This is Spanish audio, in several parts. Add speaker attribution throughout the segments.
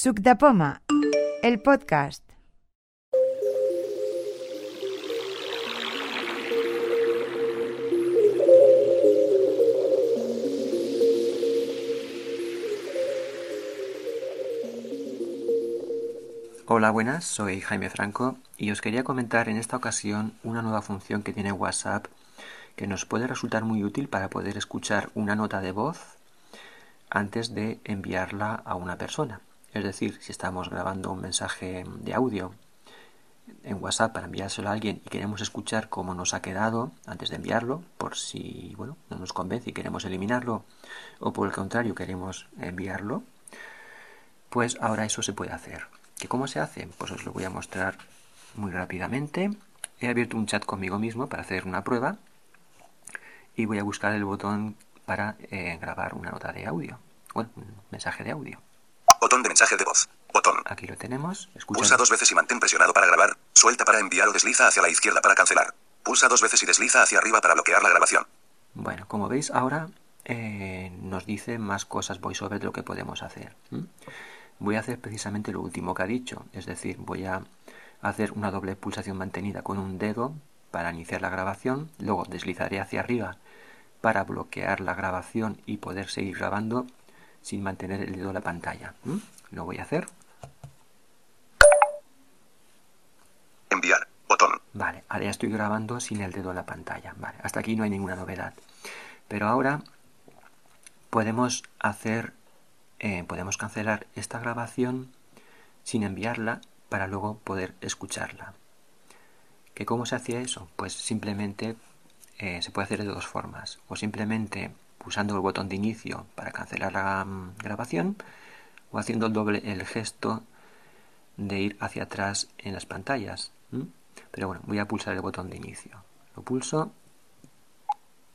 Speaker 1: Suc de Poma, el podcast.
Speaker 2: Hola, buenas, soy Jaime Franco y os quería comentar en esta ocasión una nueva función que tiene WhatsApp que nos puede resultar muy útil para poder escuchar una nota de voz antes de enviarla a una persona. Es decir, si estamos grabando un mensaje de audio en WhatsApp para enviárselo a alguien y queremos escuchar cómo nos ha quedado antes de enviarlo, por si bueno, no nos convence y queremos eliminarlo, o por el contrario queremos enviarlo, pues ahora eso se puede hacer. ¿Que ¿Cómo se hace? Pues os lo voy a mostrar muy rápidamente. He abierto un chat conmigo mismo para hacer una prueba y voy a buscar el botón para eh, grabar una nota de audio. Bueno, un mensaje de audio.
Speaker 3: Botón de mensaje de voz. Botón.
Speaker 2: Aquí lo tenemos. Escucha.
Speaker 3: Pulsa dos veces y mantén presionado para grabar. Suelta para enviar o desliza hacia la izquierda para cancelar. Pulsa dos veces y desliza hacia arriba para bloquear la grabación.
Speaker 2: Bueno, como veis ahora eh, nos dice más cosas voiceover de lo que podemos hacer. Voy a hacer precisamente lo último que ha dicho, es decir, voy a hacer una doble pulsación mantenida con un dedo para iniciar la grabación, luego deslizaré hacia arriba para bloquear la grabación y poder seguir grabando sin mantener el dedo en la pantalla. ¿m? Lo voy a hacer.
Speaker 3: Enviar. Botón.
Speaker 2: Vale, ahora ya estoy grabando sin el dedo en la pantalla. Vale, hasta aquí no hay ninguna novedad. Pero ahora podemos hacer, eh, podemos cancelar esta grabación sin enviarla para luego poder escucharla. ¿Que ¿Cómo se hacía eso? Pues simplemente eh, se puede hacer de dos formas. O simplemente pulsando el botón de inicio para cancelar la mm, grabación o haciendo el doble el gesto de ir hacia atrás en las pantallas. Pero bueno, voy a pulsar el botón de inicio. Lo pulso.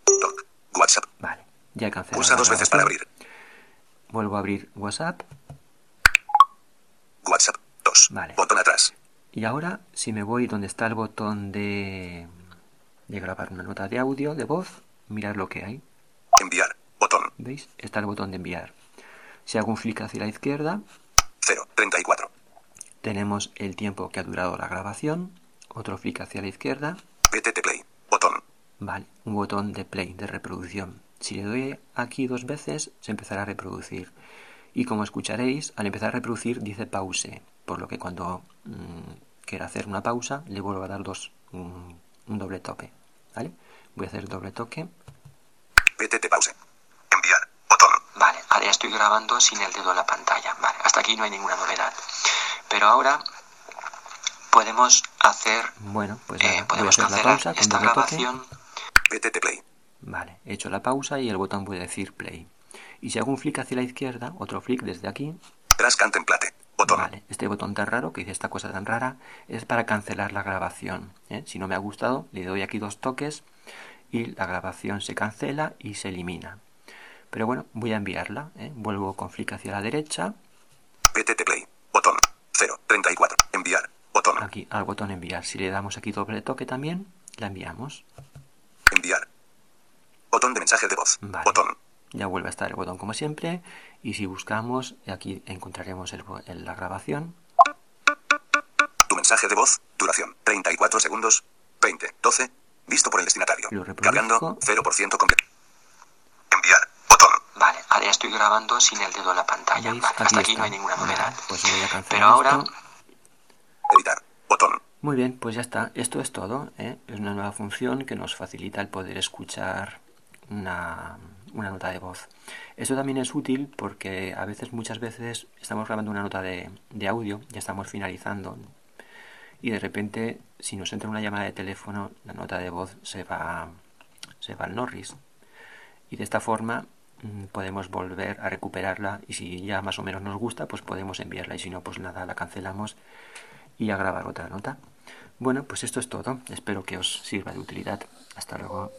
Speaker 3: Doc. WhatsApp.
Speaker 2: Vale, ya he cancelado.
Speaker 3: Pulsa dos veces para abrir.
Speaker 2: Vuelvo a abrir WhatsApp.
Speaker 3: WhatsApp. 2.
Speaker 2: Vale.
Speaker 3: Botón atrás.
Speaker 2: Y ahora, si me voy donde está el botón de, de grabar una nota de audio, de voz, mirad lo que hay.
Speaker 3: Enviar. Botón.
Speaker 2: ¿Veis? Está el botón de enviar. Si hago un flick hacia la izquierda,
Speaker 3: 0. 34.
Speaker 2: tenemos el tiempo que ha durado la grabación. Otro flick hacia la izquierda.
Speaker 3: PTT Play. Botón.
Speaker 2: Vale, un botón de play, de reproducción. Si le doy aquí dos veces, se empezará a reproducir. Y como escucharéis, al empezar a reproducir dice pause, por lo que cuando mm, quiera hacer una pausa, le vuelvo a dar dos, un, un doble toque. ¿Vale? Voy a hacer doble toque.
Speaker 3: PTT pause. Enviar. Botón.
Speaker 2: Vale, ahora ya estoy grabando sin el dedo en la pantalla. Vale, hasta aquí no hay ninguna novedad. Pero ahora podemos hacer. Bueno, pues
Speaker 4: Eh, podemos
Speaker 2: hacer la
Speaker 4: cancelar
Speaker 2: pausa con
Speaker 4: esta
Speaker 2: doble toque.
Speaker 4: grabación.
Speaker 3: PTT Play.
Speaker 2: Vale, he hecho la pausa y el botón puede decir play. Y si hago un flick hacia la izquierda, otro flick desde aquí,
Speaker 3: Tras Contemplate. Botón.
Speaker 2: Vale, este botón tan raro, que dice esta cosa tan rara, es para cancelar la grabación. ¿eh? Si no me ha gustado, le doy aquí dos toques y la grabación se cancela y se elimina. Pero bueno, voy a enviarla. ¿eh? Vuelvo con flick hacia la derecha,
Speaker 3: PTT Play. Botón. 0. 34. Enviar. Botón.
Speaker 2: aquí al botón enviar. Si le damos aquí doble toque también, la enviamos.
Speaker 3: Enviar. Botón de mensaje de voz.
Speaker 2: Vale.
Speaker 3: Botón.
Speaker 2: Ya vuelve a estar el botón como siempre. Y si buscamos, aquí encontraremos el bo- el- la grabación.
Speaker 3: Tu mensaje de voz. Duración. 34 segundos. 20. 12. Visto por el destinatario.
Speaker 2: Lo.
Speaker 3: Cargando. 0% completo. Enviar. Botón.
Speaker 4: Vale, ahora ya estoy grabando sin el dedo en la pantalla. Vale, hasta aquí
Speaker 2: está.
Speaker 4: no hay ninguna novedad.
Speaker 2: Vale, pues voy a cancelar
Speaker 4: Pero ahora
Speaker 2: esto.
Speaker 3: Editar. Botón.
Speaker 2: Muy bien, pues ya está. Esto es todo. ¿eh? Es una nueva función que nos facilita el poder escuchar una, una nota de voz. Esto también es útil porque a veces, muchas veces, estamos grabando una nota de, de audio, ya estamos finalizando, y de repente, si nos entra una llamada de teléfono, la nota de voz se va, se va al Norris. Y de esta forma mm, podemos volver a recuperarla y si ya más o menos nos gusta, pues podemos enviarla y si no, pues nada, la cancelamos y a grabar otra nota. Bueno, pues esto es todo. Espero que os sirva de utilidad. Hasta luego.